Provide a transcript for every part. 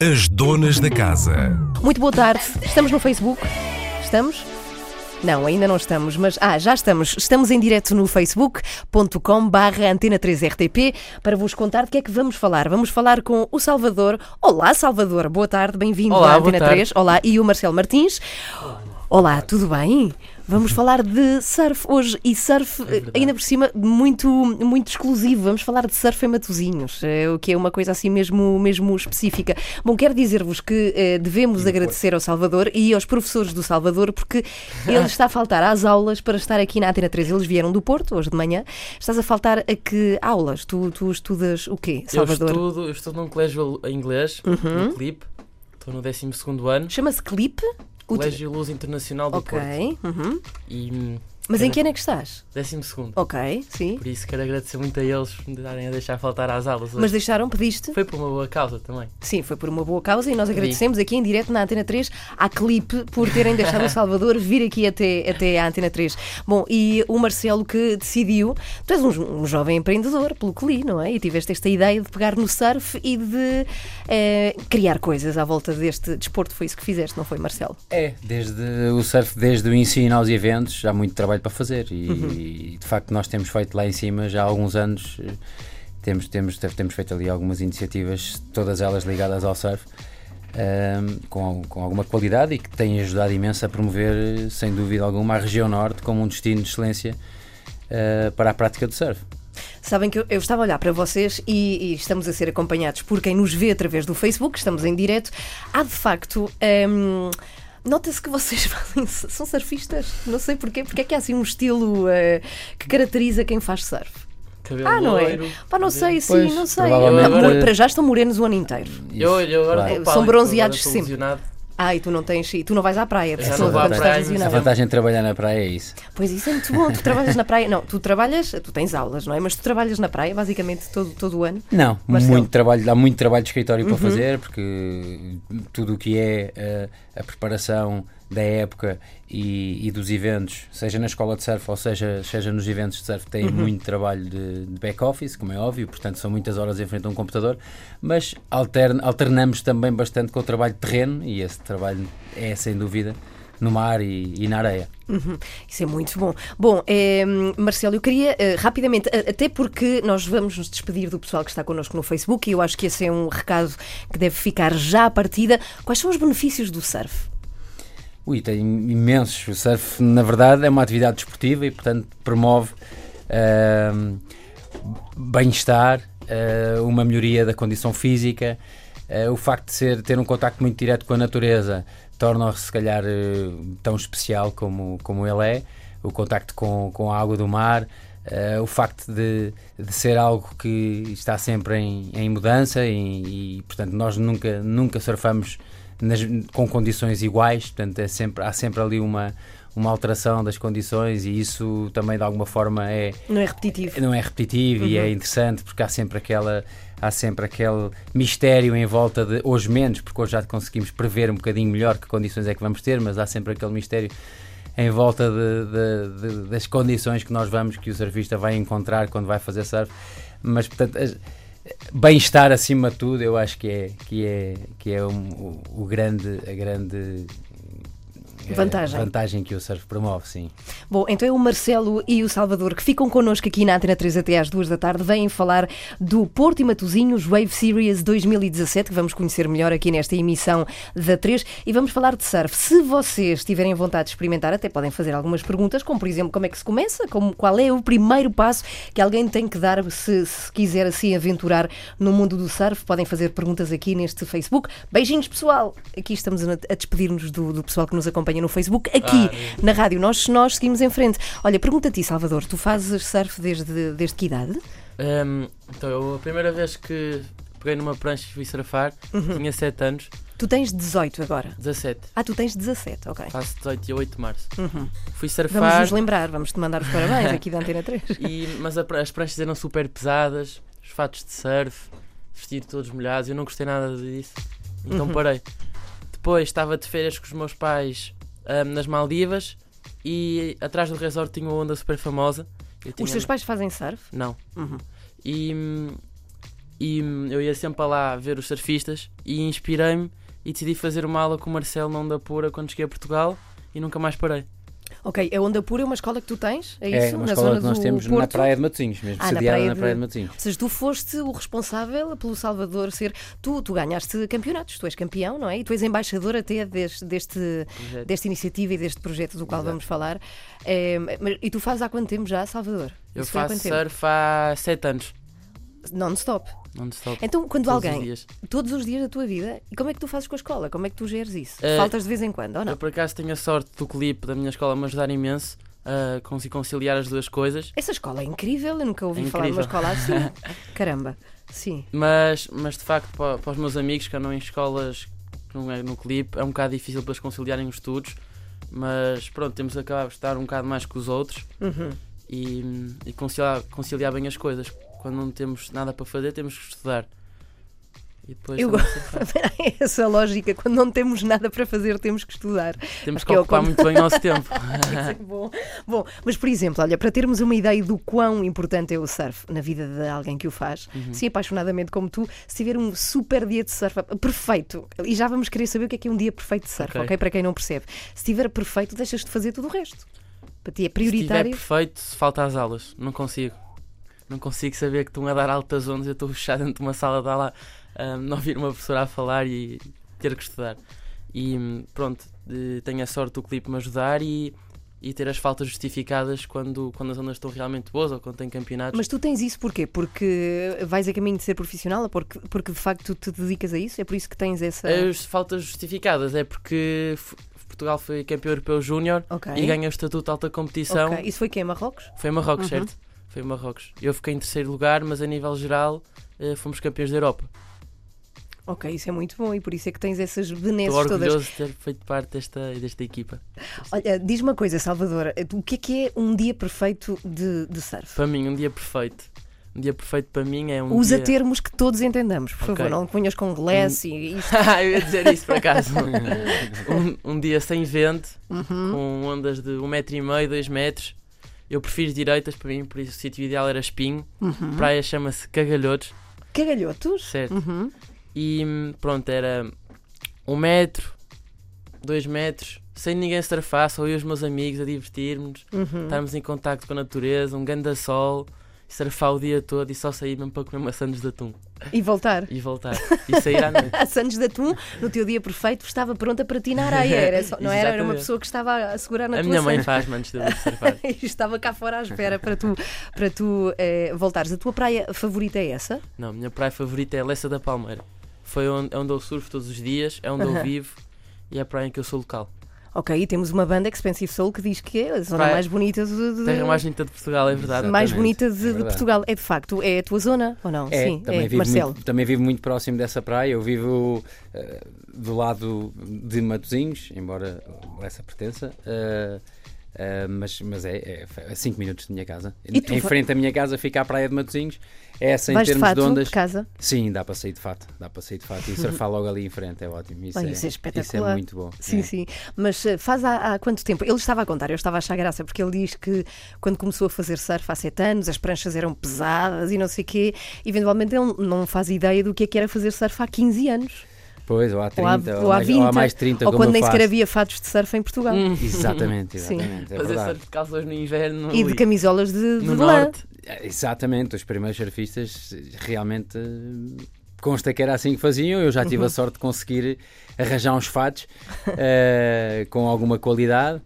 As donas da casa. Muito boa tarde. Estamos no Facebook? Estamos? Não, ainda não estamos, mas ah, já estamos. Estamos em direto no facebook.com barra antena 3RTP para vos contar de que é que vamos falar. Vamos falar com o Salvador. Olá, Salvador. Boa tarde, bem-vindo à Antena tarde. 3. Olá, e o Marcelo Martins. Olá, tudo bem? Vamos falar de surf hoje e surf, eh, ainda por cima, muito, muito exclusivo. Vamos falar de surf em Matosinhos, eh, o que é uma coisa assim mesmo, mesmo específica. Bom, quero dizer-vos que eh, devemos agradecer ao Salvador e aos professores do Salvador, porque ele está a faltar às aulas para estar aqui na Antena 3. Eles vieram do Porto, hoje de manhã. Estás a faltar a que aulas? Tu, tu estudas o quê, Salvador? Uhum. Eu estudo, eu estudo num colégio em inglês, no CLIP. Estou no 12 ano. Chama-se Clip? Colégio Luz Internacional do Porto. Ok. uhum. E Mas em Era- que ano é que estás? 12 segundo. Ok, sim. Por isso quero agradecer muito a eles por me darem a deixar faltar às aulas. hoje. Mas deixaram, pediste? Foi por uma boa causa também. Sim, foi por uma boa causa e nós agradecemos aqui em direto na Antena 3 à Clipe por terem deixado o Salvador vir aqui até, até à Antena 3. Bom, e o Marcelo que decidiu, tu és um, um jovem empreendedor, pelo que li, não é? E tiveste esta ideia de pegar no surf e de eh, criar coisas à volta deste desporto. Foi isso que fizeste, não foi, Marcelo? É, desde o surf, desde o ensino aos eventos, há muito trabalho para fazer e, de facto nós temos feito lá em cima já há alguns anos, eh, temos, temos, temos feito ali algumas iniciativas, todas elas ligadas ao surf, ehm, com, com alguma qualidade e que têm ajudado imenso a promover, sem dúvida alguma, a região norte como um destino de excelência eh, para a prática do surf. Sabem que eu, eu estava a olhar para vocês e, e estamos a ser acompanhados por quem nos vê através do Facebook, estamos em direto. Há de facto. hum, Nota-se que vocês fazem, são surfistas. Não sei porquê. Porque é que há assim um estilo eh, que caracteriza quem faz surf? Cabelo Ah, não é? loiro. Pá, não sei, sim, Pois, não sei. mo- Para já estão morenos o ano inteiro. Eu, eu agora Claro. São bronzeados sempre. Ah, e tu não tens. E tu não vais à praia, Já todo, não vou à praia, A vantagem de trabalhar na praia é isso. Pois isso é muito bom. Tu trabalhas na praia. Não, tu trabalhas. Tu tens aulas, não é? Mas tu trabalhas na praia basicamente todo, todo o ano. Não, Marcelo. Uhum. muito trabalho, há muito trabalho de escritório para fazer, porque tudo o que é eh, a preparação da época e, e dos eventos, seja na escola de surf ou seja, seja nos eventos de surf, Uhum. tem muito trabalho de, de back-office, como é óbvio, portanto são muitas horas em frente a um computador, mas altern- alternamos também bastante com o trabalho de terreno e esse trabalho é sem dúvida no mar e, e na areia. Uhum, Isso é muito bom. Bom, eh, Marcelo, eu queria eh, rapidamente, até porque nós vamos nos despedir do pessoal que está connosco no Facebook e eu acho que esse é um recado que deve ficar já à partida. Quais são os benefícios do surf? Ui, tem imensos. O surf, na verdade, é uma atividade desportiva e, portanto, promove ahm, bem-estar, ah, uma melhoria da condição física. Ah, o facto de ser, ter um contacto muito direto com a natureza torna-o, se calhar, eh, tão especial como, como ele é. O contacto com, com a água do mar. ah, o facto de, de ser algo que está sempre em, em mudança e, e, portanto, nós nunca, nunca surfamos nas- com condições iguais, portanto é sempre, há sempre ali uma, uma alteração das condições e isso também de alguma forma é, Não é repetitivo? não é repetitivo e é interessante porque há sempre aquela há sempre aquele mistério em volta de hoje menos, porque hoje já conseguimos prever um bocadinho melhor que condições é que vamos ter, mas há sempre aquele mistério em volta de- de- de- das condições que nós vamos, que o surfista vai encontrar quando vai fazer surf, mas portanto as- bem-estar acima de tudo eu acho que é que é que é um- o, o grande a grande Vantagem. vantagem que o surf promove, sim. Bom, então é o Marcelo e o Salvador que ficam connosco aqui na Antena 3 até às 2 da tarde. Vêm falar do Porto e Matosinhos Wave Series 2017, que vamos conhecer melhor aqui nesta emissão da 3. E vamos falar de surf. Se vocês tiverem vontade de experimentar, até podem fazer algumas perguntas, como por exemplo, como é que se começa? Como, qual é o primeiro passo que alguém tem que dar se, se quiser assim aventurar no mundo do surf? Podem fazer perguntas aqui neste Facebook. Beijinhos, pessoal! Aqui estamos a, a despedir-nos do, do pessoal que nos acompanha no Facebook. Aqui, Ah, na rádio, nós, nós seguimos em frente. Olha, pergunta a ti, Salvador, tu fazes surf desde, desde que idade? Hum, então, eu, a primeira vez que peguei numa prancha e fui surfar, Uhum. tinha 7 anos, Tu tens 18 agora. 17. Ah, tu tens 17, ok. Faço 18 e 8 de março. Fui Vamos surfar, nos lembrar, vamos te mandar os parabéns aqui da Antena 3. e, mas a as pranchas eram super pesadas, os fatos de surf, vestir todos molhados, eu não gostei nada disso, então Uhum. parei. Depois estava de férias com os meus pais hum, nas Maldivas e atrás do resort tinha uma onda super famosa. Os teus pais fazem surf? Não. Uhum. E, e eu ia sempre para lá ver os surfistas e inspirei-me e decidi fazer uma aula com o Marcelo na Onda Pura quando cheguei a Portugal e nunca mais parei. Ok, a Onda Pura é uma escola que tu tens? É, É isso? uma na escola zona que nós do temos na Porto? Praia de Matosinhos, mesmo, Ah, na sediada praia na de- Praia de Matosinhos. Ou seja, tu foste o responsável pelo Salvador ser. Tu, tu ganhaste campeonatos, tu és campeão, não é? E tu és embaixador até deste, deste, desta iniciativa e deste projeto do qual Exato. vamos falar. É, mas- e tu fazes há quanto tempo já, Salvador? Eu Isso faço surf há 7 anos. Non-stop. Non-stop. Então, quando Todos os alguém. dias. Todos os dias da tua vida. E como é que tu fazes com a escola? Como é que tu geres isso? Eh, Faltas de vez em quando, ou não? Eu por acaso tenho a sorte do clipe da minha escola me ajudar imenso a conseguir conciliar as duas coisas. Essa escola é incrível, eu nunca ouvi É falar de uma escola assim. Caramba, sim. Mas, mas de facto, para, para os meus amigos que andam em escolas que não é no clipe, é um bocado difícil para eles conciliarem os estudos. Mas pronto, temos que acabar de estar um bocado mais que os outros Uhum. e, e conciliar, conciliar bem as coisas. Quando não temos nada para fazer, temos que estudar. E depois Eu surfar. Essa lógica, quando não temos nada para fazer, temos que estudar. temos Acho que que é o ocupar como- muito bem o nosso tempo. É bom. Bom, mas por exemplo, olha, para termos uma ideia do quão importante é o surf na vida de alguém que o faz, Uhum. se apaixonadamente como tu, se tiver um super dia de surf perfeito, e já vamos querer saber o que é que é um dia perfeito de surf, ok? Ok. Para quem não percebe. Se estiver perfeito, deixas de fazer tudo o resto. Para ti é Se estiver prioritário. perfeito, se falta às aulas. Não consigo. Não consigo saber que estão a dar altas ondas. Eu estou fechado dentro de uma sala de aula a não ouvir uma professora a falar e ter que estudar. E pronto, tenho a sorte do clipe me ajudar e, e ter as faltas justificadas quando, quando as ondas estão realmente boas ou quando tem campeonatos. Mas tu tens isso porquê? Porque vais a caminho de ser profissional ou porque, porque de facto te dedicas a isso? É por isso que tens essa. As faltas justificadas é porque Portugal foi campeão europeu júnior Ok. e ganha o estatuto de alta competição. Ok. Isso foi quem? Marrocos? Foi Marrocos, Uhum. certo? Foi em Marrocos. Eu fiquei em terceiro lugar, mas a nível geral eh, fomos campeões da Europa. Ok, isso é muito bom e por isso é que tens essas benesses Estou todas. orgulhoso de ter feito parte desta, desta equipa. Olha, diz-me uma coisa, Salvador, o que é que é um dia perfeito de, de surf? Para mim, um dia perfeito. Um dia perfeito para mim é um Usa dia... termos que todos entendamos, por Ok. Hum. favor, não ponhas com glass e isto. eu ia dizer isso por acaso. um, um dia sem vento, Uhum. com ondas de um metro e meio, dois metros. Eu prefiro direitas para mim, por isso o sítio ideal era Espinho. Uhum. Praia chama-se Cagalhotos, Cagalhotos? certo? Uhum. E hum, pronto, era um metro, dois metros, sem ninguém surfar, só eu e os meus amigos a divertirmos, Uhum. estarmos em contacto com a natureza, um ganda sol, surfar o dia todo e só sair mesmo para comer maçãs de atum E voltar. e voltar. E sair à noite. A Santos de Atum, no teu dia perfeito, estava pronta para ti na areia. Era só- não era? Era uma pessoa que estava a segurar na A tua minha mãe Santos. faz antes de eu surfar. E estava cá fora à espera para tu, para tu eh, voltares. A tua praia favorita é essa? Não, a minha praia favorita é a Lessa da Palmeira. Foi onde, é onde eu surfo todos os dias, é onde Aham. eu vivo e é a praia em que eu sou local. Ok, e temos uma banda Expensive Soul que diz que é a zona Praia- mais bonita de, de- Terra mais bonita de Portugal, é verdade. mais bonita de, é de. Portugal. É de facto, é a tua zona ou não? É, Sim, também, é. vivo Marcelo. muito, também vivo muito próximo dessa praia. Eu vivo eh, do lado de Matosinhos, embora essa pertença. eh, eh, mas mas é, é a 5 minutos da minha casa. Em frente à minha casa fica a praia de Matosinhos. Essa em Vais de termos fato de ondas. de casa? Sim, dá para sair de fato. Dá para sair de fato e surfar logo ali em frente. É ótimo. Isso, Bem, é, isso é Isso espetacular. é muito bom. Sim, é. sim. Mas eh, faz há, há quanto tempo? Ele estava a contar, eu estava a achar graça, porque ele diz que quando começou a fazer surf há sete anos, as pranchas eram pesadas e não sei o quê. Eventualmente ele não faz ideia do que é que era fazer surf há 15 anos. Pois, ou há 30, Ou há, ou, há mais, 20. ou há mais 30, ou quando nem sequer havia fatos de surf em Portugal. Hum. Exatamente, Sim. exatamente. É Fazer verdade. surf de calças no inverno E de ali, camisolas de, de no lã. norte. É, Exatamente, os primeiros surfistas realmente consta que era assim que faziam. Eu já tive Uhum. a sorte de conseguir arranjar uns fatos eh, com alguma qualidade.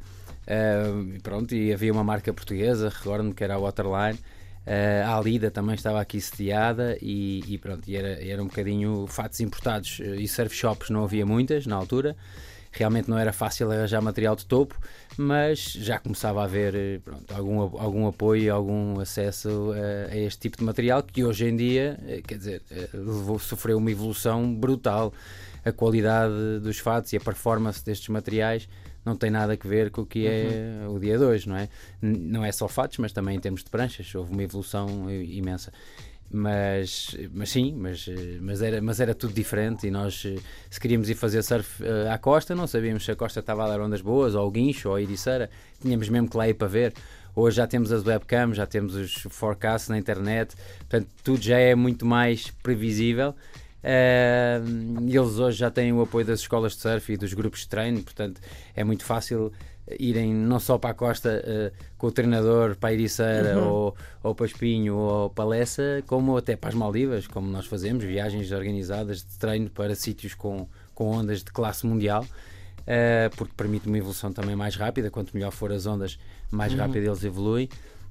e pronto, e havia uma marca portuguesa, recordo-me que era a Waterline. Eh, a Alida também estava aqui sediada e, e pronto, e era, era um bocadinho fatos importados eh, e surf shops não havia muitas na altura. Realmente não era fácil arranjar material de topo, mas já começava a haver eh, pronto, algum, a- algum apoio, algum acesso eh, a este tipo de material que hoje em dia, quer dizer, sofreu uma evolução brutal. A qualidade dos fatos e a performance destes materiais não tem nada a ver com o que é o dia de hoje, não é? Não é só fatos, mas também em termos de pranchas, houve uma evolução imensa. mas, mas sim, mas, mas, era, mas era tudo diferente e nós, se queríamos ir fazer surf uh, à costa, não sabíamos se a costa estava a dar ondas boas, ou o guincho, ou a ericeira, tínhamos mesmo que lá ir para ver. Hoje já temos as webcams, já temos os forecasts na internet, portanto tudo já é muito mais previsível. Eles hoje já têm o apoio das escolas de surf e dos grupos de treino, portanto é muito fácil irem não só para a costa uh, com o treinador para a Ericeira uhum. ou, ou para Espinho ou para Lessa, como até para as Maldivas, como nós fazemos, viagens organizadas de treino para sítios com, com ondas de classe mundial, uh, porque permite uma evolução também mais rápida. Quanto melhor for as ondas, mais uhum. rápido eles evoluem.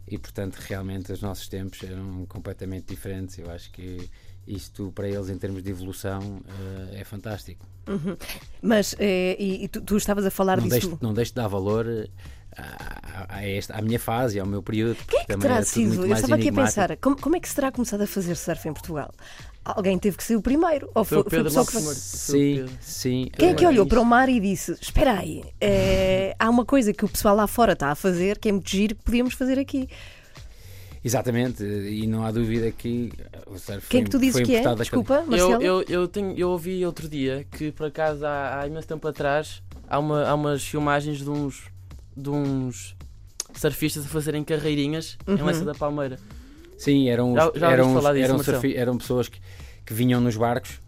E portanto, realmente, os nossos tempos eram completamente diferentes. Eu acho que isto para eles, em termos de evolução, uh, é fantástico. Uhum. Mas, eh, e, e tu, tu, estavas a falar não disso. Deixo, não deixo de dar valor à, à, esta, à minha fase, ao meu período. Quem é que terá sido? Eu estava aqui a pensar, como, como é que se terá começado a fazer surf em Portugal? Alguém teve que ser o primeiro? Ou foi, foi, foi que... Sim, sim. Quem é que olhou para o mar e disse: Espera aí, é, há uma coisa que o pessoal lá fora está a fazer que é muito giro que podíamos fazer aqui. Exatamente, e não há dúvida que o surf Quem é que tu dizes que é? Desculpa, Marcelo. Eu, eu, eu, tenho, eu ouvi outro dia que, por acaso, há, há imenso tempo atrás, há, uma, há umas filmagens de uns, de uns surfistas a fazerem carreirinhas uhum. em Leça da Palmeira. Sim, eram, já, já eram, disso, eram, surfi, eram pessoas que, que vinham nos barcos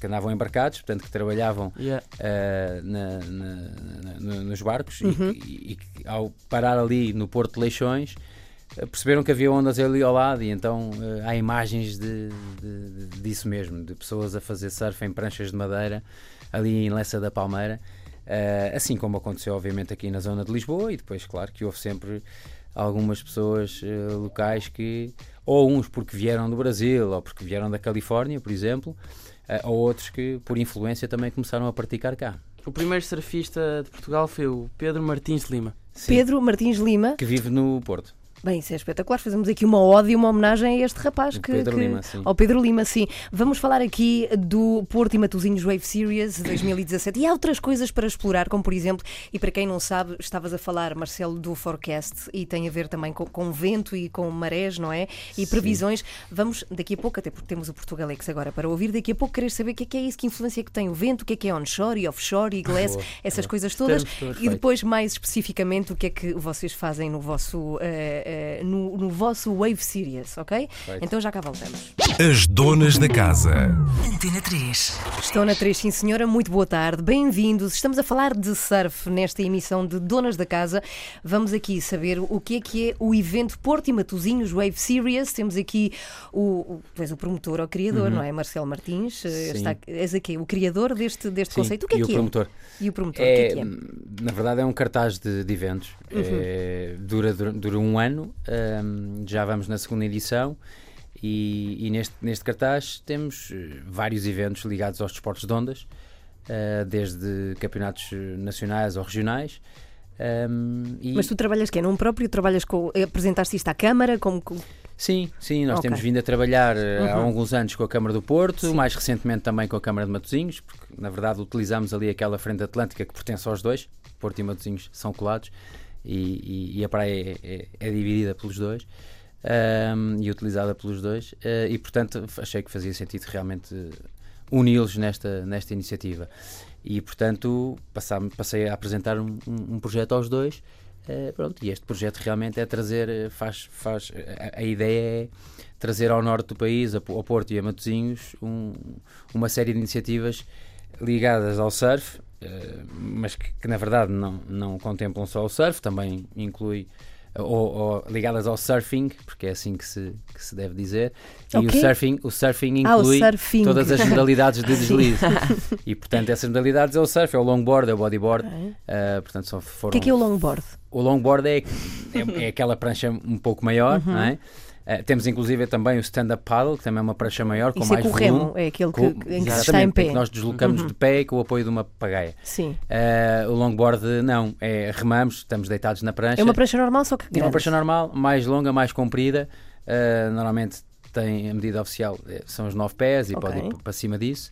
que andavam embarcados, portanto que trabalhavam yeah. uh, na, na, na, nos barcos uhum. e, e, e, ao parar ali no Porto de Leixões perceberam que havia ondas ali ao lado e então uh, há imagens de, de, de, disso mesmo, de pessoas a fazer surf em pranchas de madeira ali em Lessa da Palmeira, uh, assim como aconteceu obviamente aqui na zona de Lisboa e depois claro que houve sempre algumas pessoas uh, locais que ou uns porque vieram do Brasil ou porque vieram da Califórnia, por exemplo, ou outros que por influência também começaram a praticar cá. O primeiro surfista de Portugal foi o Pedro Martins de Lima. Sim, Pedro Martins Lima, que vive no Porto. Bem, isso é espetacular. Fazemos aqui uma ode e uma homenagem a este rapaz que. Pedro que... Lima, sim. Ao Pedro Lima, sim. Vamos falar aqui do Porto e Matosinhos Wave Series 2017 e há outras coisas para explorar, como por exemplo, e para quem não sabe, estavas a falar, Marcelo, do Forecast e tem a ver também com, com vento e com marés, não é? E sim. previsões. Vamos daqui a pouco, até porque temos o Portugalex agora para ouvir, daqui a pouco querer saber o que é, que é isso, que influência que tem o vento, o que é que é onshore e offshore e glass, boa, essas boa. coisas todas. e depois, mais especificamente, o que é que vocês fazem no vosso. Uh, uh, no, no vosso Wave Series, ok? Então já cá voltamos. As donas da casa. Antena 3. Estou na 3, sim senhora, muito boa tarde, bem-vindos. Estamos a falar de surf nesta emissão de Donas da Casa. Vamos aqui saber o que é que é o evento Porto e Matozinhos Wave Series. Temos aqui o, o, o promotor ou criador, uhum. não é? Marcelo Martins. Eh, está, és aqui o criador deste, deste sim, conceito. O que é e que o é? promotor. E o promotor, é, o que é que é? Na verdade é um cartaz de, de eventos. Uhum. É, dura, dura, dura, um ano. Um, já vamos na segunda edição. E, e, neste, neste cartaz temos eh, vários eventos ligados aos desportos de ondas, uh, desde campeonatos nacionais ou regionais. Um, e... Mas tu trabalhas que Num próprio? Trabalhas com. Apresentaste isto à Câmara? Como, Sim, sim, nós okay. temos vindo a trabalhar uh, uhum. há alguns anos com a Câmara do Porto, sim. mais recentemente também com a Câmara de Matosinhos, porque na verdade utilizamos ali aquela frente atlântica que pertence aos dois, Porto e Matosinhos são colados e, e, e a praia é, é, é dividida pelos dois um, e utilizada pelos dois, uh, e portanto achei que fazia sentido realmente uni-los nesta, nesta iniciativa. E portanto passei, a apresentar um, um projeto aos dois. Uh, pronto, e este projeto realmente é trazer, faz, faz, a, a ideia é trazer ao norte do país, ao Porto e a Matosinhos, um, uma série de iniciativas ligadas ao surf, mas que, que, na verdade não, não contemplam só o surf, também inclui ou, ou, ligadas ao surfing, porque é assim que se, que se deve dizer. E o surfing, o surfing inclui ah, o surfing. todas as modalidades de deslize. e portanto, essas modalidades é o surf, é o longboard, é o bodyboard. Uh, portanto, só foram... O que é que é o longboard? O longboard é, é, é aquela prancha um pouco maior, uhum. não é? Uh, temos inclusive também o stand-up paddle, que também é uma prancha maior, com Isso mais é com volume. remo, é aquele que, com, em que se está em pé. nós deslocamos uhum. de pé com o apoio de uma pagaia. Sim. Uh, o longboard não, é remamos, estamos deitados na prancha. É uma prancha normal, só que grande. É uma prancha normal, mais longa, mais comprida. Uh, normalmente tem a medida oficial, são os 9 pés e okay. pode ir para cima disso.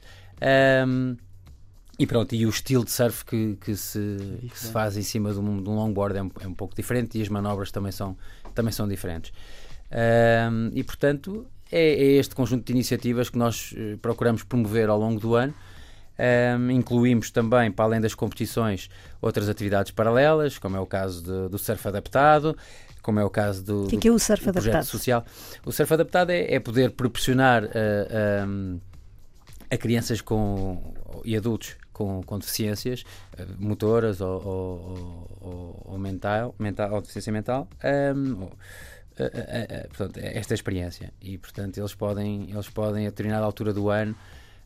Um, e pronto, e o estilo de surf que, que, se, que se faz em cima de um, de um longboard é um, é um pouco diferente e as manobras também são, também são diferentes. Um, e portanto, é, é este conjunto de iniciativas que nós eh, procuramos promover ao longo do ano. Um, incluímos também, para além das competições, outras atividades paralelas, como é o caso de, do surf adaptado, como é o caso do, O que é, que é o surf do projeto adaptado? social. O surf adaptado é, é poder proporcionar uh, um, a crianças com, e adultos com, com deficiências uh, motoras ou, ou, ou, ou mental, mental, ou deficiência mental. Um, portanto, esta experiência e portanto eles podem eles podem a determinada altura do ano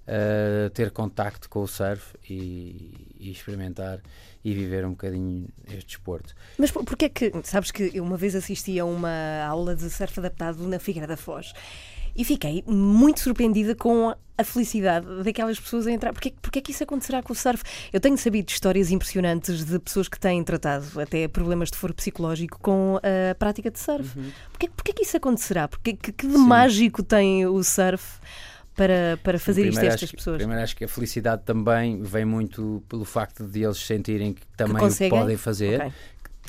uh, ter contacto com o surf e, e, experimentar e viver um bocadinho este desporto. Mas por- porquê é que, sabes que eu uma vez assisti a uma aula de surf adaptado na Figueira da Foz e fiquei muito surpreendida com a felicidade daquelas pessoas a entrar. Porquê, porquê é que isso acontecerá com o surf? Eu tenho sabido histórias impressionantes de pessoas que têm tratado até problemas de foro psicológico com a prática de surf. Porquê, porquê que isso acontecerá? Porquê, que, que de Sim. mágico tem o surf para, para fazer isto a Primeiro, estas que- pessoas? Primeiro acho que a felicidade também vem muito pelo facto de eles sentirem que também o conseguem? podem fazer, Ok.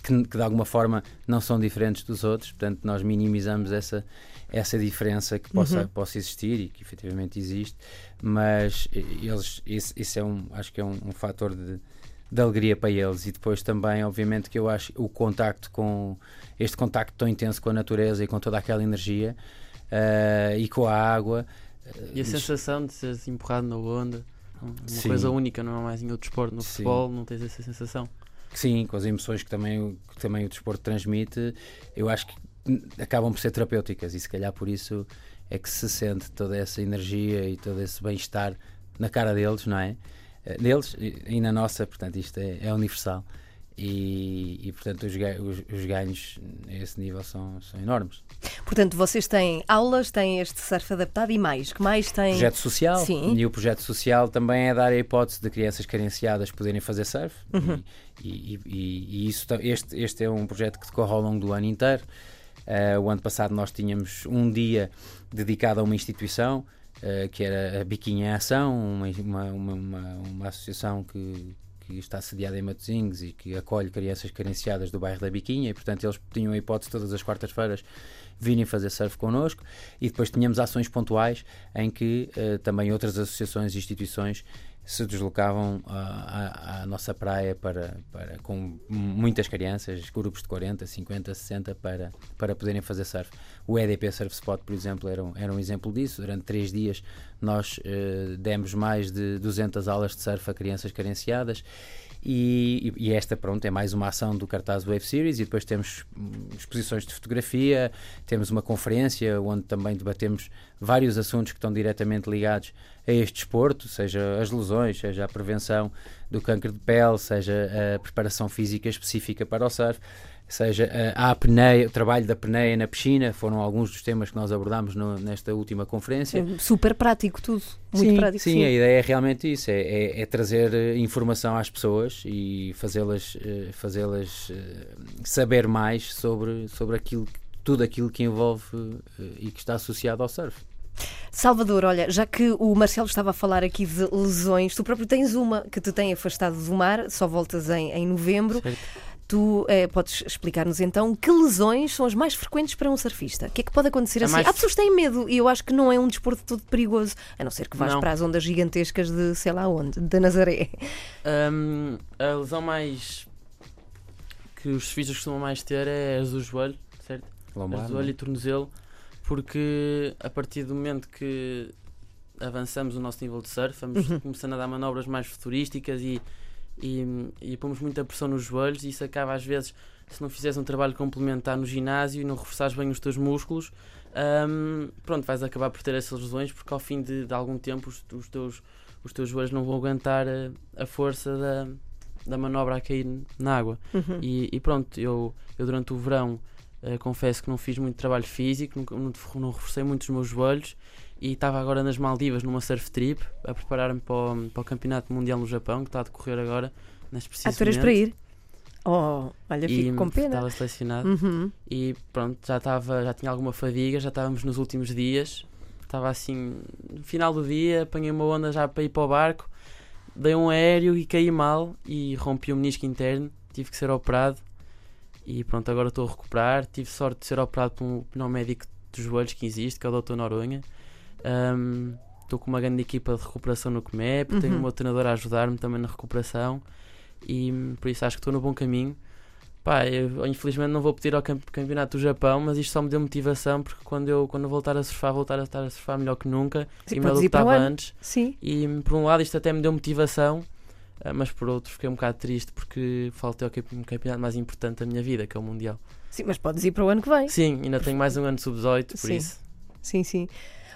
que, que de alguma forma não são diferentes dos outros, portanto nós minimizamos essa, essa diferença que possa, Uhum. possa existir e que efetivamente existe, mas eh, eles, isso, isso é um, acho que é um, um fator de, de alegria para eles e depois também obviamente que eu acho o contacto com este contacto tão intenso com a natureza e com toda aquela energia eh, e com a água E a sensação de seres empurrado na onda, uma Sim. coisa única, não é mais em outro desporto. No Sim. futebol não tens essa sensação. Sim, com as emoções que também, o- que também o desporto transmite, eu acho que acabam por ser terapêuticas e se calhar por isso é que se sente toda essa energia e todo esse bem-estar na cara deles, não é? Eh, Deles e e na nossa, portanto, isto é, é universal. E, e, portanto, os, os- os ganhos a esse nível são, são enormes. Portanto, vocês têm aulas, têm este surf adaptado e mais. Que mais têm? Projeto social. Sim. E o projeto social também é dar a hipótese de crianças carenciadas poderem fazer surf. Uhum. E, e- e- isso, este, este é um projeto que decorre ao longo do ano inteiro. Eh, o ano passado nós tínhamos um dia dedicado a uma instituição, eh, que era a Biquinha em Ação, uma, uma, uma, uma- associação que, que está sediada em Matosinhos e que acolhe crianças carenciadas do bairro da Biquinha e, portanto, eles tinham a hipótese todas as quartas-feiras virem fazer surf connosco. E depois tínhamos ações pontuais em que eh, também outras associações e instituições se deslocavam à, à- à nossa praia para, para, com muitas crianças, grupos de 40, 50, 60 para, para poderem fazer surf. O EDP Surf Spot, por exemplo, era um, era um exemplo disso. Durante três dias nós eh, demos mais de 200 aulas de surf a crianças carenciadas e, e esta, pronto, é mais uma ação do cartaz Wave Series e depois temos hum, exposições de fotografia, temos uma conferência onde também debatemos vários assuntos que estão diretamente ligados a este desporto, seja as lesões, seja a prevenção do câncer de pele, seja a preparação física específica para o surf, seja a, apneia, o trabalho da apneia na piscina, foram alguns dos temas que nós abordámos no- nesta última conferência. Super prático tudo. Muito sim, prático. sim, a ideia é realmente isso, é, é- é trazer eh, informação às pessoas e fazê-las eh, fazê-las eh, saber mais sobre, sobre aquilo, tudo aquilo que envolve e que está associado ao surf. Salvador, olha, já que o Marcelo estava a falar aqui de lesões, tu próprio tens uma que te tem afastado do mar, só voltas em, em novembro. Certo? Tu eh, podes explicar-nos então que lesões são as mais frequentes para um surfista? O que é que pode acontecer A assim? mais Há pessoas que têm medo e eu acho que não é um desporto todo perigoso, a não ser que vás Não. para as ondas gigantescas de sei lá onde, da Nazaré. Hum, a lesão mais que os surfistas costumam mais ter é as do joelho, certo? Lombar, as do joelho e tornozelo, porque a partir do momento que avançamos o nosso nível de surf, vamos Uhum. começando a dar manobras mais futurísticas e, e, e pomos muita pressão nos joelhos e isso acaba às vezes, se não fizeres um trabalho complementar no ginásio e não reforçares bem os teus músculos, hum, pronto, vais acabar por ter essas lesões porque ao fim de, de algum tempo os, os teus, os teus joelhos não vão aguentar a, a força da, da manobra a cair na água. Uhum. E, e pronto, eu, eu durante o verão eh, confesso que não fiz muito trabalho físico, nunca- não, não reforcei muito os meus joelhos e estava agora nas Maldivas numa surf trip a preparar-me para o, para o Campeonato Mundial no Japão, que está a decorrer agora, neste preciso momento. para ir? Oh, olha, E fico com pena. Estava selecionado Uhum. e pronto, já, estava, já tinha alguma fadiga, já estávamos nos últimos dias. Estava assim, no final do dia, apanhei uma onda já para ir para o barco, dei um aéreo e caí mal e rompi o menisco interno, tive que ser operado. E pronto, agora estou a recuperar. Tive sorte de ser operado por um pneumédico dos joelhos que existe, que é o Dr. Noronha. Um, Estou com uma grande equipa de recuperação no COMEP, tenho Uhum. o meu treinador a ajudar-me também na recuperação e por isso acho que estou no bom caminho. Pá, eu, infelizmente não vou pedir ao camp- campeonato do Japão, mas isto só me deu motivação porque quando eu, quando eu voltar a surfar, voltar a estar a surfar melhor que nunca Sim, e melhor do que estava antes. Sim. E por um lado isto até me deu motivação, ah, mas por outro fiquei um bocado triste porque faltei ao campe- campeonato mais importante da minha vida, que é o Mundial. Sim, mas podes ir para o ano que vem. Sim, ainda tenho mais um ano sub-18, por Sim. isso. Sim, sim.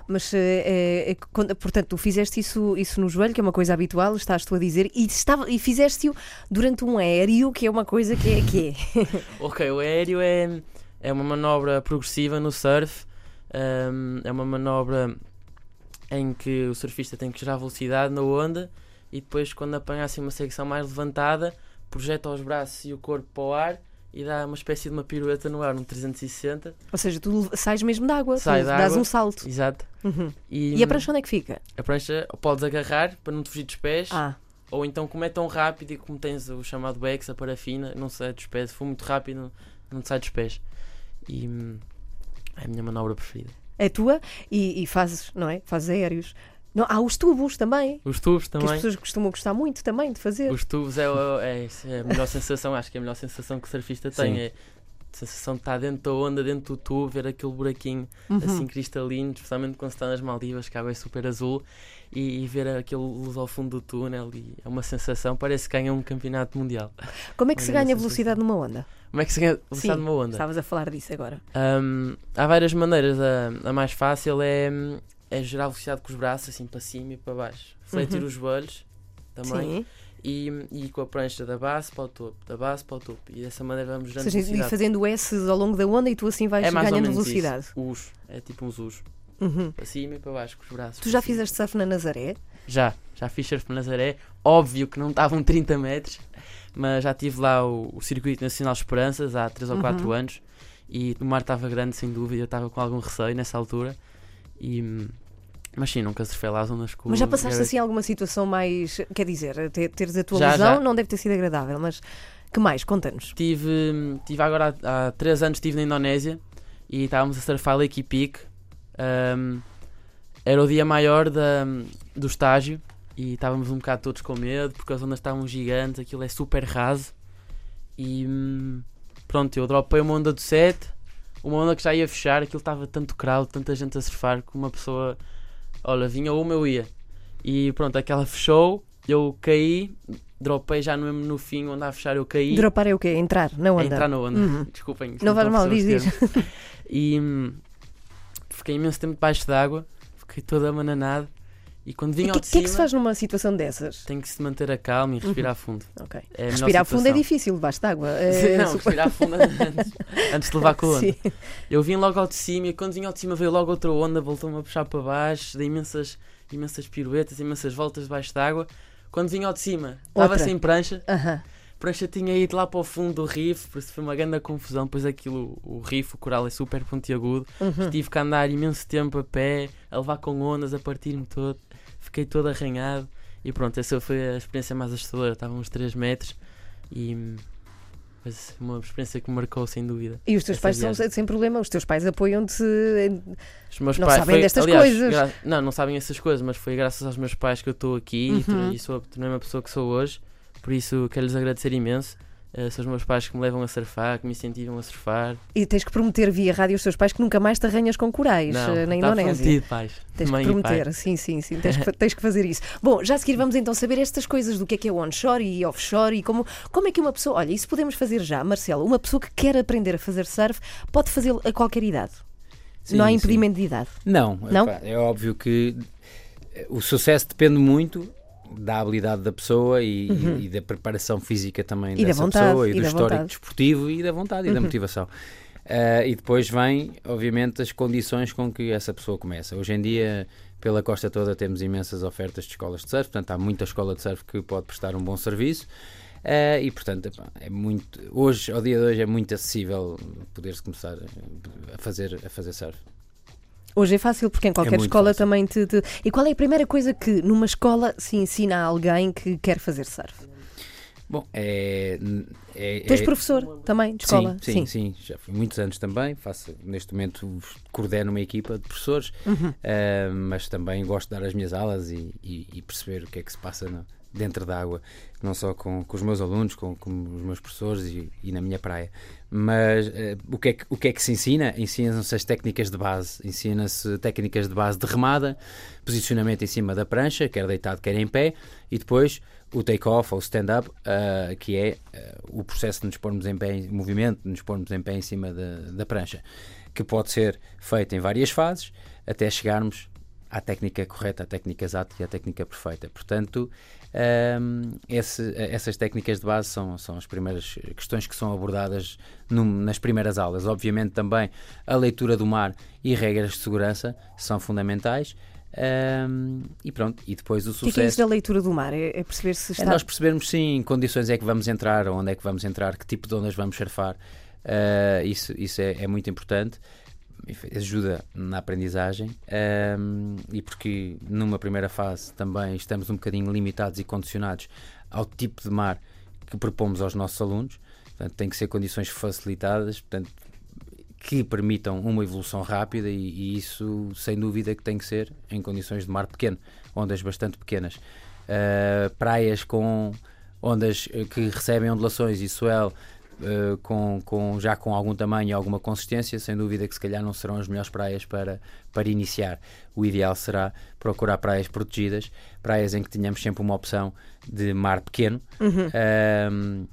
Mas, é, é, portanto, tu fizeste isso, isso no joelho, que é uma coisa habitual, estás tu a dizer, e, estava, e fizeste-o durante um aéreo, que é uma coisa que é. Que é. Ok, o aéreo é, é uma manobra progressiva no surf, hum, é uma manobra em que o surfista tem que gerar velocidade na onda e depois, quando apanha assim uma secção mais levantada, projeta os braços e o corpo para o ar e dá uma espécie de uma pirueta no ar, um 360. Ou seja, tu sais mesmo da água, Sai tu da dás água. um salto. Exato. Uhum. E, E a prancha onde é que fica? a prancha podes agarrar para não te fugir dos pés, Ah, ou então, como é tão rápido e como tens o chamado Bex, a parafina, não sai dos pés. Se for muito rápido, não te sai dos pés. E hum, é a minha manobra preferida. é tua e, e fazes, não é? Fazes aéreos. Não, há os tubos também, Os tubos que as também. pessoas costumam gostar muito também de fazer. Os tubos é, o- é, é a melhor sensação, acho que é a melhor sensação que o surfista tem. Sim. É a sensação de estar dentro da onda, dentro do tubo, ver aquele buraquinho Uhum. assim cristalino, especialmente quando se está nas Maldivas, que a água é super azul, e, e ver aquele luz ao fundo do túnel. E é uma sensação, parece que ganha um campeonato mundial. Como é que se ganha velocidade numa onda? Como é que se ganha velocidade Sim, numa onda? Estavas a falar disso agora. Hum, há várias maneiras. A, a mais fácil é, é gerar velocidade com os braços, assim para cima e para baixo. Fletir Uhum. os joelhos também. Sim. E, e com a prancha da base para o topo, da base para o topo. E dessa maneira vamos Ou gerando seja, e velocidade. fazendo S ao longo da onda e tu assim vais É mais ou ganhando velocidade. isso. Us. É tipo uns us. Uhum. Para cima e para baixo com os braços. Tu já fizeste surf na Nazaré? Já. Já fiz surf na Nazaré. Óbvio que não estavam 30 metros. Mas já tive lá o, o Circuito Nacional Esperanças há 3 ou 4 Uhum. anos. E o mar estava grande, sem dúvida. Eu estava com algum receio nessa altura. E... Mas sim, nunca surfei lá as ondas com Mas já passaste assim alguma situação mais. Quer dizer, ter- teres a tua Já, lesão já. não deve ter sido agradável, mas que mais? Conta-nos. Tive, tive agora há, há 3 anos estive na Indonésia e estávamos a surfar Lake Peak. Um, era o dia maior da, do estágio e estávamos um bocado todos com medo porque as ondas estavam gigantes, aquilo é super raso. E hum, pronto, eu dropei uma onda do 7, uma onda que já ia fechar, aquilo estava tanto crowd, tanta gente a surfar que uma pessoa, olha, vinha uma, eu ia. E pronto, aquela fechou, eu caí, dropei já no, no fim, onde a fechar eu caí. Dropar é o quê? Entrar na É onda. entrar na onda. Uhum. Desculpem. Não faz mal, diz, diz. E hum, fiquei imenso tempo debaixo d'água, fiquei todo amananado. E quando O vinha que, ao de que é que cima, se faz numa situação dessas? tem que se manter a calma e respirar fundo. Ok. É a Respirar fundo é difícil de água. É não, super- respirar fundo antes, antes de levar com a onda. Sim. Eu vim logo ao de cima e quando vim ao de cima veio logo outra onda, voltou-me a puxar para baixo, dei imensas, imensas piruetas, imensas voltas debaixo d'água. Quando vim ao de cima, estava sem prancha, a prancha tinha ido lá para o fundo do riff, por isso foi uma grande confusão. Pois aquilo, o riff, o coral é super pontiagudo. Uhum. Tive que andar imenso tempo a pé, a levar com ondas, a partir-me todo. Fiquei todo arranhado. E pronto, essa foi a experiência mais assustadora. Estava uns 3 metros e hum, uma experiência que me marcou sem dúvida. E os teus pais são viagem. sem problema, os teus pais apoiam-te. Os meus Não pais, sabem foi- destas aliás, coisas. gra- Não, não sabem essas coisas, mas foi graças aos meus pais que eu estou aqui e Uhum. e sou a mesma pessoa que sou hoje. Por isso quero-lhes agradecer imenso. Eh, são os meus pais que me levam a surfar, que me incentivam a surfar. E tens que prometer via rádio aos teus pais que nunca mais te arranhas com corais não, eh, na está Indonésia. prometido, pais. Tens Mãe que prometer, sim, sim, sim. Tens que, tens que fazer isso. Bom, já a seguir vamos então saber estas coisas do que é que é onshore e offshore e como, como é que uma pessoa. Olha, isso podemos fazer já, Marcelo. Uma pessoa que quer aprender a fazer surf pode fazê-lo a qualquer idade. Sim, não há sim. impedimento de idade. Não, Não? epá, é óbvio que o sucesso depende muito da habilidade da pessoa e, Uhum. e da preparação física também E da dessa vontade, pessoa e, do da histórico vontade. desportivo e da vontade e da Uhum. motivação. Ah, e depois vem, obviamente, as condições com que essa pessoa começa. Hoje em dia, pela costa toda, temos imensas ofertas de escolas de surf, portanto, há muita escola de surf que pode prestar um bom serviço. Ah, e portanto é muito hoje ao dia de hoje é muito acessível poder-se começar a fazer a fazer surf Hoje é fácil porque em qualquer muito escola fácil. também te, te- E qual é a primeira coisa que numa escola se ensina a alguém que quer fazer surf? Bom, é. é Tu és é- professor também de escola? Sim, sim, sim, já fui muitos anos também. Faço, neste momento coordeno uma equipa de professores, Uhum. ah, mas também gosto de dar as minhas aulas e, e- e perceber o que é que se passa no- dentro da água, não só com, com os meus alunos, com, com os meus professores e, e na minha praia. Mas ah, o, que é que, o que é que se ensina? Ensinam-se as técnicas de base, ensina-se técnicas de base de remada, posicionamento em cima da prancha, quer deitado, quer em pé, e depois o take-off ou stand-up, ah, que é ah, o processo de nos pormos em pé, em movimento, de nos pormos em pé em cima da prancha, que pode ser feito em várias fases até chegarmos à técnica correta, à técnica exata e à técnica perfeita. Portanto, ahm, esse- essas técnicas de base são, são as primeiras questões que são abordadas num- nas primeiras aulas. Obviamente, também a leitura do mar e regras de segurança são fundamentais. ahm, e pronto, e depois o O que é, que é sucesso. isso da leitura do mar? É, é perceber se É está. nós percebermos sim em condições é que vamos entrar, onde é que vamos entrar, que tipo de ondas vamos surfar. Ah, isso isso é, é muito importante. Ajuda na aprendizagem Ahm, e porque numa primeira fase também estamos um bocadinho limitados e condicionados ao tipo de mar que propomos aos nossos alunos. Portanto, tem que ser condições facilitadas, portanto, que permitam uma evolução rápida e, e isso sem dúvida que tem que ser em condições de mar pequeno, ondas bastante pequenas. Uh, praias com ondas eh, que recebem ondulações e swell uh, com, com, já com algum tamanho e alguma consistência, sem dúvida que se calhar não serão as melhores praias para, para iniciar. O ideal será procurar praias protegidas, praias em que tenhamos sempre uma opção de mar pequeno. Um,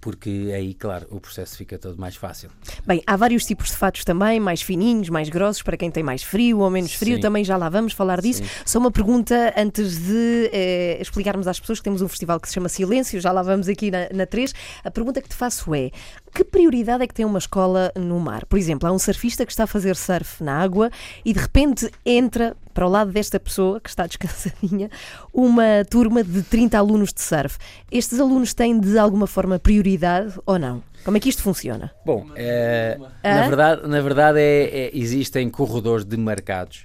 porque aí, claro, o processo fica todo mais fácil. Bem, há vários tipos de fatos também, mais fininhos, mais grossos, para quem tem mais frio ou menos frio, Sim. também já lá vamos falar disso. Sim. Só uma pergunta antes de eh, explicarmos às pessoas que temos um festival que se chama Silêncio, já lá vamos aqui na, na 3. A pergunta que te faço é: que prioridade é que tem uma escola no mar? Por exemplo, há um surfista que está a fazer surf na água e de repente entra para o lado desta pessoa que está descansadinha uma turma de 30 alunos de surf. Estes alunos têm de alguma forma prioridade ou não? Como é que isto funciona? Bom, Hã? na verdade, na verdade é, é- existem corredores demarcados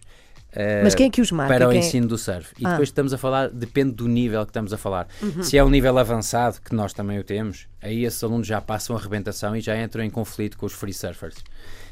Mas quem é que os marca? para o Quem é- ensino do surf. E Ah. Uhum. depois estamos a falar, depende do nível que estamos a falar. Se é um nível avançado, que nós também o temos, aí esses alunos já passam a arrebentação e já entram em conflito com os free surfers.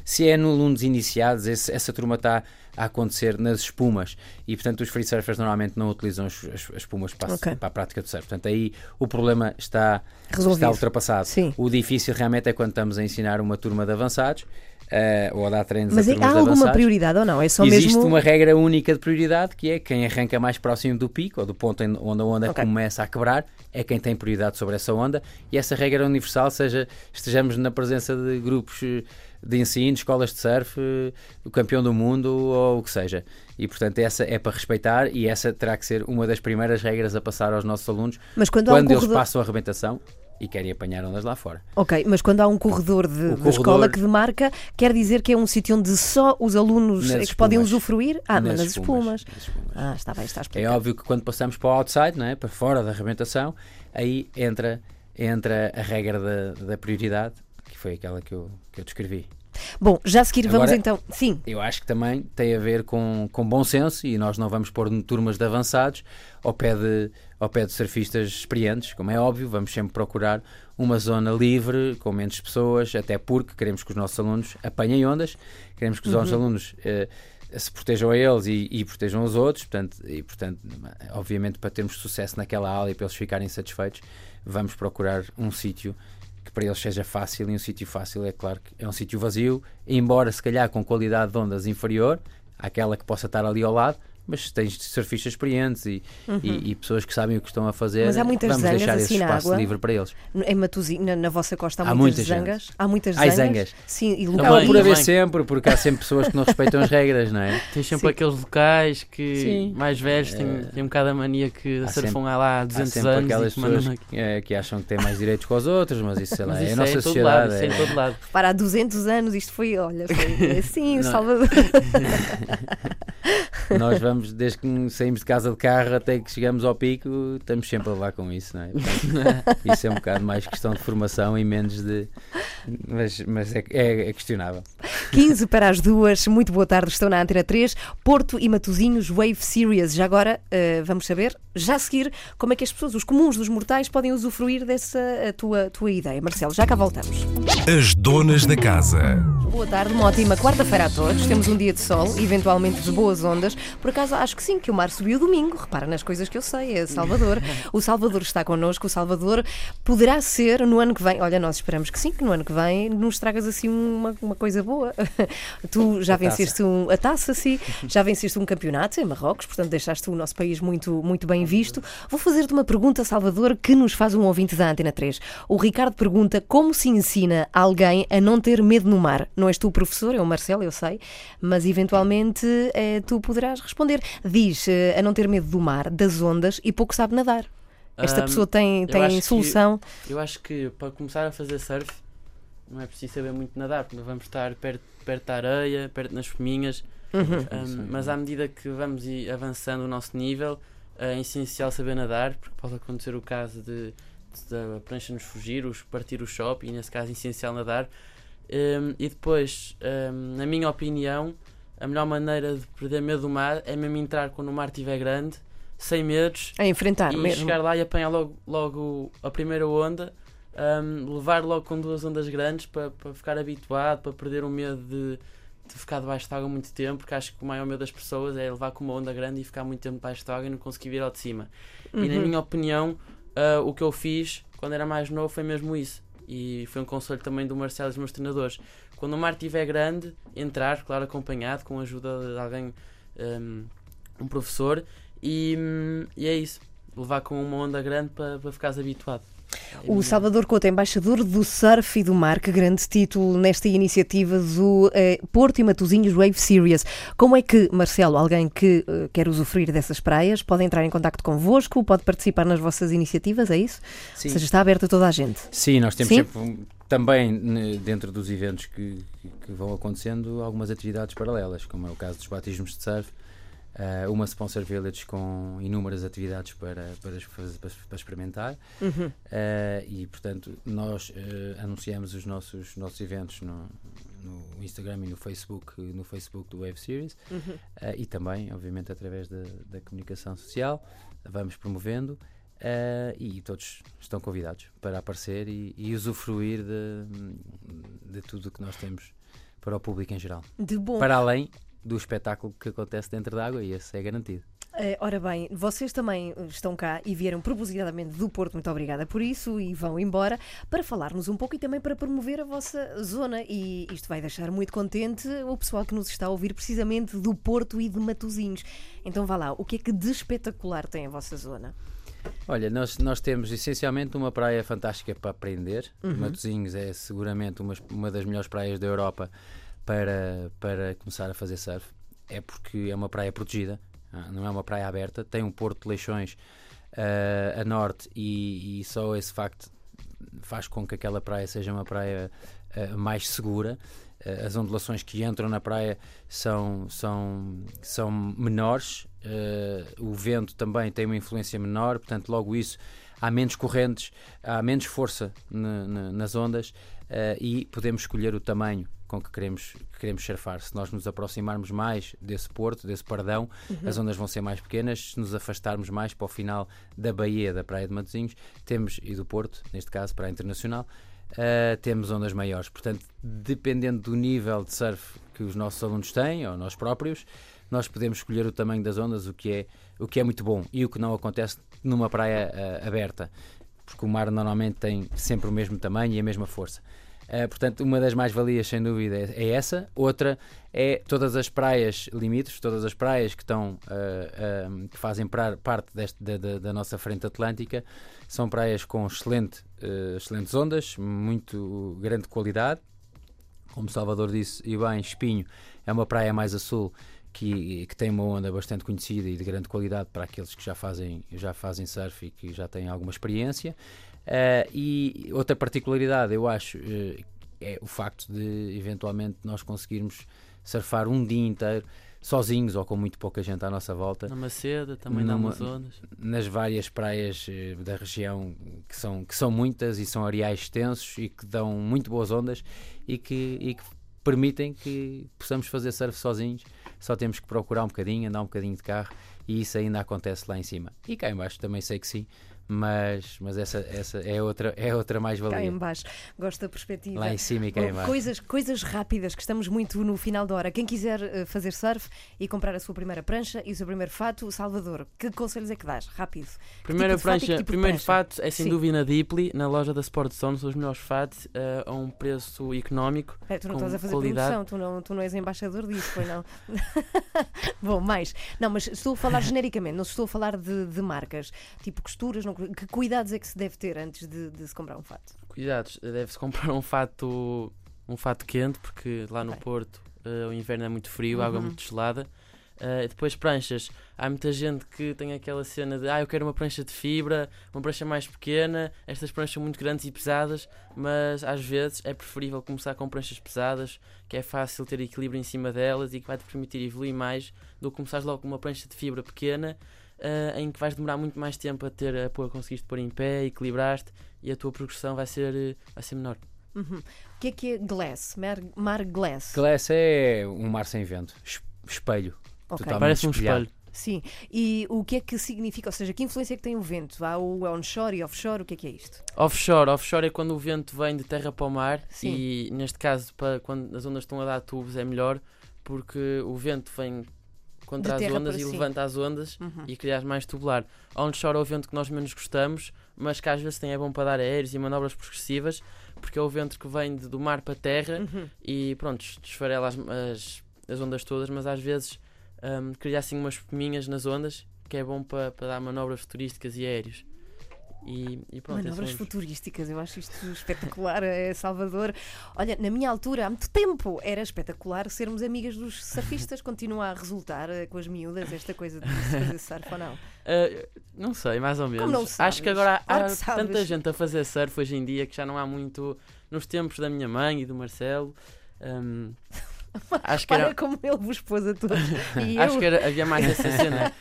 Se é no alunos iniciados, esse- essa turma está a acontecer nas espumas e, portanto, os free surfers normalmente não utilizam as, as- as espumas para, a- Ok. para a prática do surf. Portanto, aí o problema está, Resolvido. está ultrapassado. Sim. O difícil realmente é quando estamos a ensinar uma turma de avançados eh, ou a dar treinos Mas a é- há alguma prioridade ou não? É só Existe mesmo. uma regra única de prioridade que é quem arranca mais próximo do pico ou do ponto onde a onda Ok. começa a quebrar é quem tem prioridade sobre essa onda e essa regra é universal, seja estejamos na presença de grupos de ensino, escolas de surf, o campeão do mundo ou o que seja. E portanto essa é para respeitar e essa terá que ser uma das primeiras regras a passar aos nossos alunos Mas quando, há um quando eles corredor. passam a arrebentação e querem apanhar ondas lá fora. Ok, mas quando há um corredor de, O da corredor- escola que demarca, quer dizer que é um sítio onde só os alunos Nas é que podem usufruir? Ah, mas nas espumas, espumas. nas espumas. Ah, está bem, está É explicado. óbvio que quando passamos para o outside, não é? para fora da arrebentação, aí entra, entra a regra da, da prioridade, que foi aquela que eu, que eu descrevi. Bom, já a seguir vamos Agora- então. Sim, Eu acho que também tem a ver com, com bom senso e nós não vamos pôr turmas de avançados ao pé de, ao pé de surfistas experientes, como é óbvio, vamos sempre procurar uma zona livre, com menos pessoas, até porque queremos que os nossos alunos apanhem ondas, queremos que os nossos alunos eh, se protejam a eles e, e protejam os outros, portanto, e portanto, obviamente para termos sucesso naquela aula e para eles ficarem satisfeitos, vamos procurar um sítio que para eles seja fácil e um sítio fácil é claro que é um sítio vazio, embora se calhar com qualidade de ondas inferior àquela que possa estar ali ao lado, mas tens surfistas experientes e, e, e pessoas que sabem o que estão a fazer, Uhum. Mas há muitas vamos zangas deixar esse assim na espaço água? livre para eles. em Matosinhos, na, na vossa costa, há, Há muitas zangas. Há muitas Há zangas. zangas. Sim, e Também, Acaba locais. por haver sempre, porque há sempre pessoas que não respeitam as regras, não é? Tens sempre Sim. aqueles locais que Sim. mais velhos têm, Eh, têm um bocado a mania que há surfam há lá há Há 200 sempre anos aquelas e pessoas que, eh, que acham que têm mais direitos que os outros, mas isso, sei lá, Mas é a nossa é sociedade. lado, isso é em é- todo lado. Para há 200 anos isto foi, olha, foi assim, o Não. Salvador. Nós vamos, desde que saímos de casa de carro até que chegamos ao pico, estamos sempre a levar com isso, não é? Portanto, isso é um bocado mais questão de formação e menos de. Mas, mas é, é, é questionável. 15 para as duas, muito boa tarde, estão na Antena 3, Porto e Matozinhos Wave Series. Já agora uh, vamos saber, já a seguir, como é que as pessoas, os comuns dos mortais, podem usufruir dessa tua, tua ideia. Marcelo, já cá voltamos. As donas da casa. Boa tarde, uma ótima quarta-feira a todos. Temos um dia de sol, eventualmente de boas ondas. Por acaso, acho que sim, que o mar subiu domingo. Repara nas coisas que eu sei, é Salvador. O Salvador está connosco. O Salvador poderá ser no ano que vem. Olha, nós esperamos que sim, que no ano que vem nos tragas assim uma, uma coisa boa. Tu já a venceste taça. Um, a taça, sim. Já venceste um campeonato em Marrocos, portanto deixaste o nosso país muito, muito bem visto. Vou fazer-te uma pergunta, Salvador, que nos faz um ouvinte da Antena 3. O Ricardo pergunta como se ensina alguém a não ter medo no mar. Não és tu o professor, é o Marcelo, eu sei, mas eventualmente é, tu poderás responder. Diz eh, a não ter medo do mar, das ondas e pouco sabe nadar. Esta um, pessoa tem, tem solução? Que, eu acho que para começar a fazer surf não é preciso saber muito nadar, porque vamos estar perto, perto da areia, perto nas fominhas. Uhum. Um, mas à medida que vamos avançando o nosso nível, é essencial saber nadar, porque pode acontecer o caso de, de a prancha nos fugir, os partir o shopping, e nesse caso é essencial nadar. Um, e depois, um, na minha opinião, a melhor maneira de perder medo do mar é mesmo entrar quando o mar estiver grande, sem medos, a enfrentar e mesmo. chegar lá e apanhar logo, logo a primeira onda, um, levar logo com duas ondas grandes para, para ficar habituado, para perder o medo de, de ficar debaixo de água muito tempo, porque acho que o maior medo das pessoas é levar com uma onda grande e ficar muito tempo debaixo de água e não conseguir vir ao de cima. Uhum. E na uhum. minha opinião, uh, o que eu fiz quando era mais novo foi mesmo isso e foi um conselho também do Marcelo e dos meus treinadores. Quando o mar estiver grande, entrar, claro, acompanhado, com a ajuda de alguém, um, um professor, e, hum, e, é isso. Levar com uma onda grande para, para ficares habituado. O Salvador Couto, embaixador do surf e do mar, que grande título nesta iniciativa do eh, Porto e Matosinhos Wave Series. Como é que, Marcelo, alguém que eh, quer usufruir dessas praias, pode entrar em contato convosco, pode participar nas vossas iniciativas, é isso? Sim. Ou seja, está aberto a toda a gente. Sim, nós temos Sim? sempre também dentro dos eventos que, que vão acontecendo algumas atividades paralelas, como é o caso dos batismos de surf, Uh, uma Sponsor Village com inúmeras atividades para, para, para, para experimentar uhum. uh, e portanto nós uh, anunciamos os nossos, nossos eventos no, no Instagram e no Facebook no Facebook do Wave Series uhum. e também obviamente através da, da comunicação social vamos promovendo e todos estão convidados para aparecer e, e usufruir de, de tudo o que nós temos para o público em geral. Para além do espetáculo que acontece dentro da água e esse é garantido. Uh, ora bem, vocês também estão cá e vieram propositadamente do Porto, muito obrigada por isso, e vão embora para falar-nos um pouco e também para promover a vossa zona. E isto vai deixar muito contente o pessoal que nos está a ouvir precisamente do Porto e de Matozinhos. Então vá lá, o que é que de espetacular tem a vossa zona? Olha, nós, nós temos essencialmente uma praia fantástica para aprender. Uhum. Matozinhos é seguramente uma, uma das melhores praias da Europa para, para começar a fazer surf é porque é uma praia protegida, ah, não é uma praia aberta, tem um porto de leixões uh, a norte e, e, só esse facto faz com que aquela praia seja uma praia uh, mais segura. As ondulações que entram na praia são, são, são menores, o vento também tem uma influência menor, portanto, logo isso há menos correntes, há menos força nas ondas e podemos escolher o tamanho com que queremos, que queremos surfar. Se nós nos aproximarmos mais desse porto, desse pardão, uhum. as ondas vão ser mais pequenas. Se nos afastarmos mais para o final da baía da Praia de Matosinhos, temos, e do Porto, neste caso, Praia Internacional, uh, temos ondas maiores. Portanto, dependendo do nível de surf que os nossos alunos têm, ou nós próprios, nós podemos escolher o tamanho das ondas, o que é, o que é muito bom e o que não acontece numa praia uh, aberta, porque o mar normalmente tem sempre o mesmo tamanho e a mesma força. Uh, portanto, uma das mais-valias, sem dúvida, é, é, essa. Outra é todas as praias limítrofes, todas as praias que, estão, uh, uh, que fazem pra, parte deste, da, da, da, nossa frente atlântica, são praias com excelente, excelentes ondas, muito grande qualidade. Como Salvador disse, e bem, Espinho é uma praia mais a sul que, que, tem uma onda bastante conhecida e de grande qualidade para aqueles que já fazem, já fazem surf e que já têm alguma experiência. Uh, e outra particularidade, eu acho, uh, é o facto de eventualmente nós conseguirmos surfar um dia inteiro sozinhos ou com muito pouca gente à nossa volta. Na Maceda, também Numa- umas ondas. nas várias praias eh, da região que são, que são muitas e são areais extensos e que dão muito boas ondas e que, e que permitem que possamos fazer surf sozinhos. Só temos que procurar um bocadinho, andar um bocadinho de carro e isso ainda acontece lá em cima. E cá em baixo também sei que sim, mas, mas essa, essa é outra, é outra Cá mais-valia. em baixo. Gosto da perspectiva. Lá em cima e cá em baixo. coisas, coisas rápidas, que estamos muito no final da hora. Quem quiser eh, fazer surf e comprar a sua primeira prancha e o seu primeiro fato, Salvador, que conselhos é que dás? Rápido. Primeira tipo fato prancha, tipo primeiro prancha? fato é sem Sim. dúvida na Deeply, na loja da Sport Zone, são os melhores fatos eh, a um preço económico. É, tu não com estás a fazer qualidade. promoção, tu não, tu não és embaixador disso, foi não? Bom, mais. Não, mas estou a falar genericamente, não estou a falar de, de marcas, tipo costuras, não- que cuidados é que se deve ter antes de, de se comprar um fato? Cuidados, deve-se comprar um fato, um fato quente, porque lá no Ok. Porto eh, o inverno é muito frio, a água Uhum. muito gelada. Eh, depois pranchas, há muita gente que tem aquela cena de ah, eu quero uma prancha de fibra, uma prancha mais pequena, estas pranchas são muito grandes e pesadas, mas às vezes é preferível começar com pranchas pesadas, que é fácil ter equilíbrio em cima delas e que vai te permitir evoluir mais do que começares logo com uma prancha de fibra pequena, eh, em que vais demorar muito mais tempo a ter a pôr, conseguiste pôr em pé, equilibrar-te e a tua progressão vai ser, eh, vai ser menor. Uhum. O que é que é glass? Mar, mar glass? Glass é um mar sem vento, es- espelho. Ok. totalmente Parece um espelho. Sim. E o que é que significa? Ou seja, que influência é que tem o vento? Há o onshore e offshore, o que é que é isto? Offshore, offshore é quando o vento vem de terra para o mar Sim. e neste caso para quando as ondas estão a dar tubos é melhor porque o vento vem contra as ondas e si. levanta as ondas Uhum. e crias mais tubular. Onshore é o vento que nós menos gostamos, mas que às vezes tem é bom para dar aéreos e manobras progressivas, porque é o vento que vem de- do mar para a terra Uhum. e pronto, desfarela as, as, as ondas todas, mas às vezes hum, cria assim umas espuminhas nas ondas que é bom para, para dar manobras futurísticas e aéreos. E, e pronto, Manobras são os- futurísticas, eu acho isto espetacular, é Salvador. Olha, na minha altura, há muito tempo, era espetacular sermos amigas dos surfistas. Continua a resultar eh, com as miúdas esta coisa de se fazer surf ou não? Uh, não sei, mais ou menos. não Acho que agora há, que há sabes. tanta gente a fazer surf hoje em dia que já não há muito. Nos tempos da minha mãe e do Marcelo. um, acho que era. como ele vos pôs a todos. Acho eu, que era, havia mais essa cena.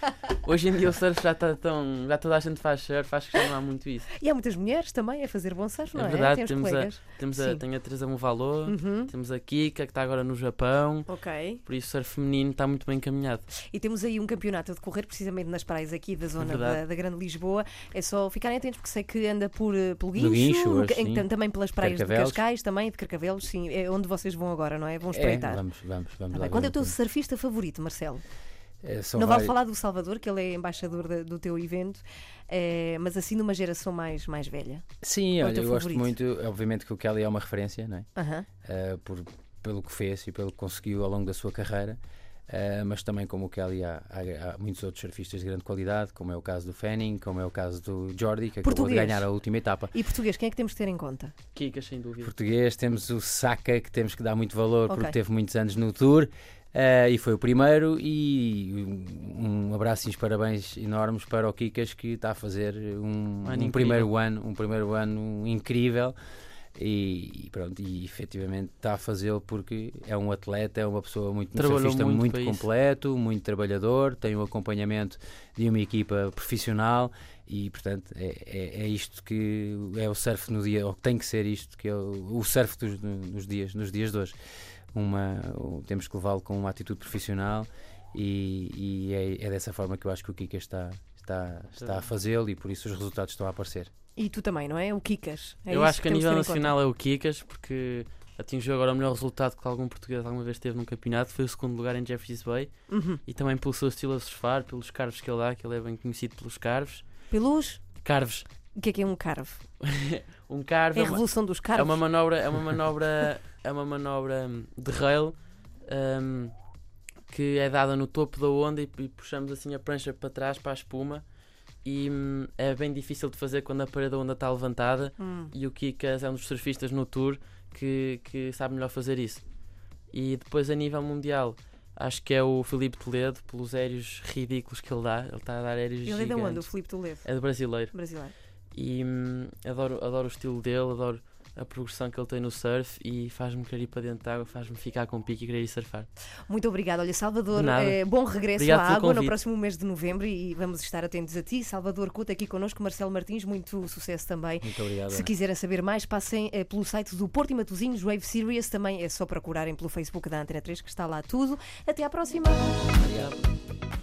Hoje em dia o surf já está tão. Já toda a gente faz surf, acho que já não há muito isso. E há muitas mulheres também a fazer bom surf, não é? verdade, Temos temos a-. Temos a, tem a Teresa Movalô, Uhum. temos a Kika que está agora no Japão. Ok. Por isso o surf feminino está muito bem encaminhado. E temos aí um campeonato a decorrer precisamente nas praias aqui da zona verdade. da, da Grande Lisboa. É só ficarem atentos porque sei que anda por, eh, pelo Guincho, Guincho, hoje, em- também pelas praias Carcavelos. de Cascais, também de Carcavelos, sim, é onde vocês vão agora, não é? Vão É, espreitar. Vamos, vamos, vamos Tá. Quando é o teu surfista favorito, Marcelo? É, não vale vários- falar do Salvador, que ele é embaixador da- do teu evento, eh, mas assim numa geração mais, mais velha. Sim, Qual é olha, eu gosto favorito? muito, obviamente que o Kelly é uma referência, não é? Aham. Uh, por, pelo que fez e pelo que conseguiu ao longo da sua carreira, uh, mas também como o Kelly há, há, há muitos outros surfistas de grande qualidade, como é o caso do Fanning, como é o caso do Jordi, que acabou Português. de ganhar a última etapa. E português, quem é que temos de ter em conta? Kikas, sem dúvida. Português, temos o Saka, que temos que dar muito valor Ok. porque teve muitos anos no Tour. uh, e foi o primeiro e um, abraço e uns parabéns enormes para o Kikas que está a fazer um, Um um primeiro ano um primeiro ano incrível e, e pronto, e efetivamente está a fazê-lo porque é um atleta, é uma pessoa muito, um surfista muito muito para isso. completo, muito trabalhador, tem o acompanhamento de uma equipa profissional e portanto é, é, é isto que é o surf no dia, ou tem que ser isto que é o, o surf dos, nos, dias, nos dias de hoje. Uma, temos que levá-lo com uma atitude profissional e, e é, é dessa forma que eu acho que o Kika está, está, está a fazê-lo e por isso os resultados estão a aparecer. E tu também, não é? O Kikas. É eu acho que a nível nacional é o Kikas, porque atingiu agora o melhor resultado que algum português alguma vez teve num campeonato, foi o segundo lugar em Jeffreys Bay Uhum. e também pelo seu estilo a surfar, pelos carvos que ele dá, que ele é bem conhecido pelos carvos. Pelos. Carvos. O que é que é um carve? Um carvo É é a uma, revolução dos é carvos. uma manobra, é uma manobra, é uma manobra de rail hum, que é dada no topo da onda e, e puxamos assim a prancha para trás para a espuma e hum, é bem difícil de fazer quando a parede da onda está levantada Hum. e o Kikas é um dos surfistas no tour que, que sabe melhor fazer isso. E depois a nível mundial, acho que é o Filipe Toledo, pelos aéreos ridículos que ele dá. Ele está a dar aéreos Ele é de onde? O Filipe Toledo, É do brasileiro. brasileiro. E hum, adoro, adoro o estilo dele, adoro a progressão que ele tem no surf e faz-me querer ir para dentro da água, faz-me ficar com pique e querer ir surfar. Muito obrigada. Olha, Salvador, eh, bom regresso Obrigado à pelo água no convite. próximo mês de novembro e vamos estar atentos a ti. Salvador Couto aqui connosco, Marcelo Martins, muito sucesso também. Muito obrigado. Se quiserem saber mais, passem eh, pelo site do Porto e Matosinhos Wave Series. Também é só procurarem pelo Facebook da Antena 3, que está lá tudo. Até à próxima. Obrigado.